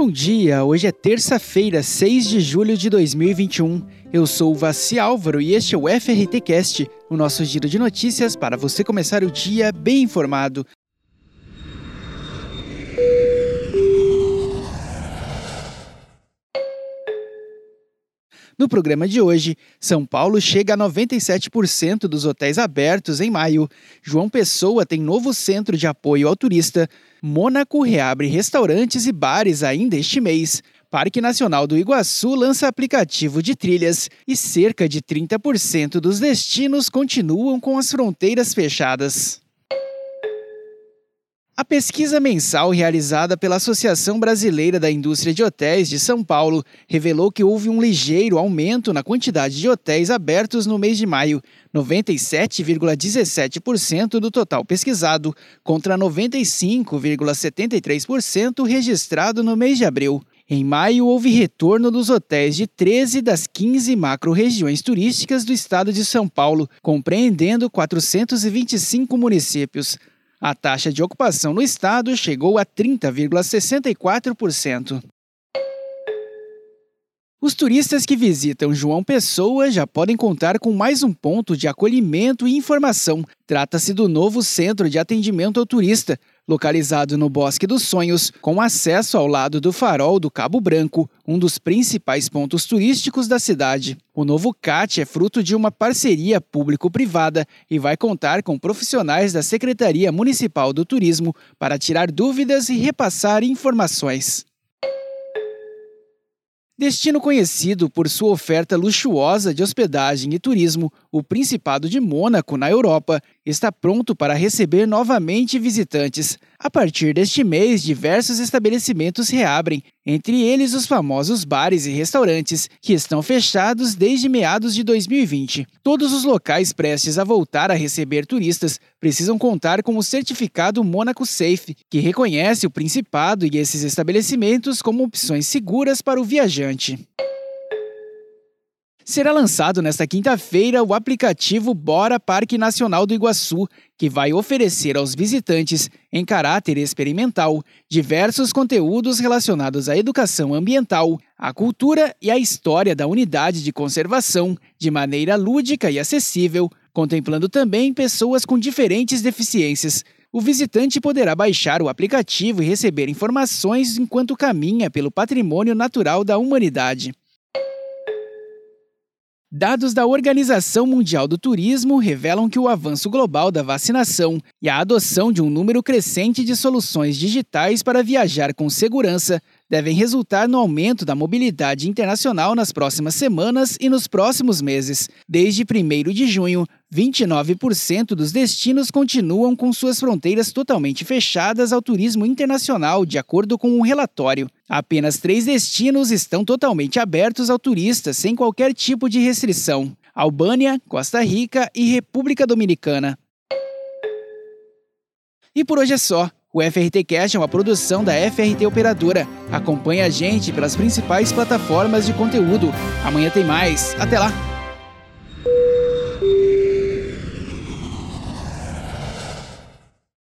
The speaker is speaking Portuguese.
Bom dia, hoje é terça-feira, 6 de julho de 2021. Eu sou o Vassi Álvaro e este é o FRT Cast, o nosso giro de notícias para você começar o dia bem informado. Programa de hoje, São Paulo chega a 97% dos hotéis abertos em maio. João Pessoa tem novo centro de apoio ao turista. Mônaco reabre restaurantes e bares ainda este mês. Parque Nacional do Iguaçu lança aplicativo de trilhas e cerca de 30% dos destinos continuam com as fronteiras fechadas. A pesquisa mensal realizada pela Associação Brasileira da Indústria de Hotéis de São Paulo revelou que houve um ligeiro aumento na quantidade de hotéis abertos no mês de maio, 97,17% do total pesquisado, contra 95,73% registrado no mês de abril. Em maio, houve retorno dos hotéis de 13 das 15 macro-regiões turísticas do estado de São Paulo, compreendendo 425 municípios. A taxa de ocupação no estado chegou a 30,64%. Os turistas que visitam João Pessoa já podem contar com mais um ponto de acolhimento e informação. Trata-se do novo Centro de Atendimento ao Turista, localizado no Bosque dos Sonhos, com acesso ao lado do Farol do Cabo Branco, um dos principais pontos turísticos da cidade. O novo CAT é fruto de uma parceria público-privada e vai contar com profissionais da Secretaria Municipal do Turismo para tirar dúvidas e repassar informações. Destino conhecido por sua oferta luxuosa de hospedagem e turismo, o Principado de Mônaco, na Europa, está pronto para receber novamente visitantes. A partir deste mês, diversos estabelecimentos reabrem, entre eles os famosos bares e restaurantes, que estão fechados desde meados de 2020. Todos os locais prestes a voltar a receber turistas precisam contar com o certificado Monaco Safe, que reconhece o Principado e esses estabelecimentos como opções seguras para o viajante. Será lançado nesta quinta-feira o aplicativo Bora Parque Nacional do Iguaçu, que vai oferecer aos visitantes, em caráter experimental, diversos conteúdos relacionados à educação ambiental, à cultura e à história da unidade de conservação, de maneira lúdica e acessível, contemplando também pessoas com diferentes deficiências. O visitante poderá baixar o aplicativo e receber informações enquanto caminha pelo patrimônio natural da humanidade. Dados da Organização Mundial do Turismo revelam que o avanço global da vacinação e a adoção de um número crescente de soluções digitais para viajar com segurança devem resultar no aumento da mobilidade internacional nas próximas semanas e nos próximos meses. Desde 1 de junho, 29% dos destinos continuam com suas fronteiras totalmente fechadas ao turismo internacional, de acordo com um relatório. Apenas três destinos estão totalmente abertos ao turista, sem qualquer tipo de restrição: Albânia, Costa Rica e República Dominicana. E por hoje é só. O FRT Cast é uma produção da FRT Operadora. Acompanhe a gente pelas principais plataformas de conteúdo. Amanhã tem mais. Até lá!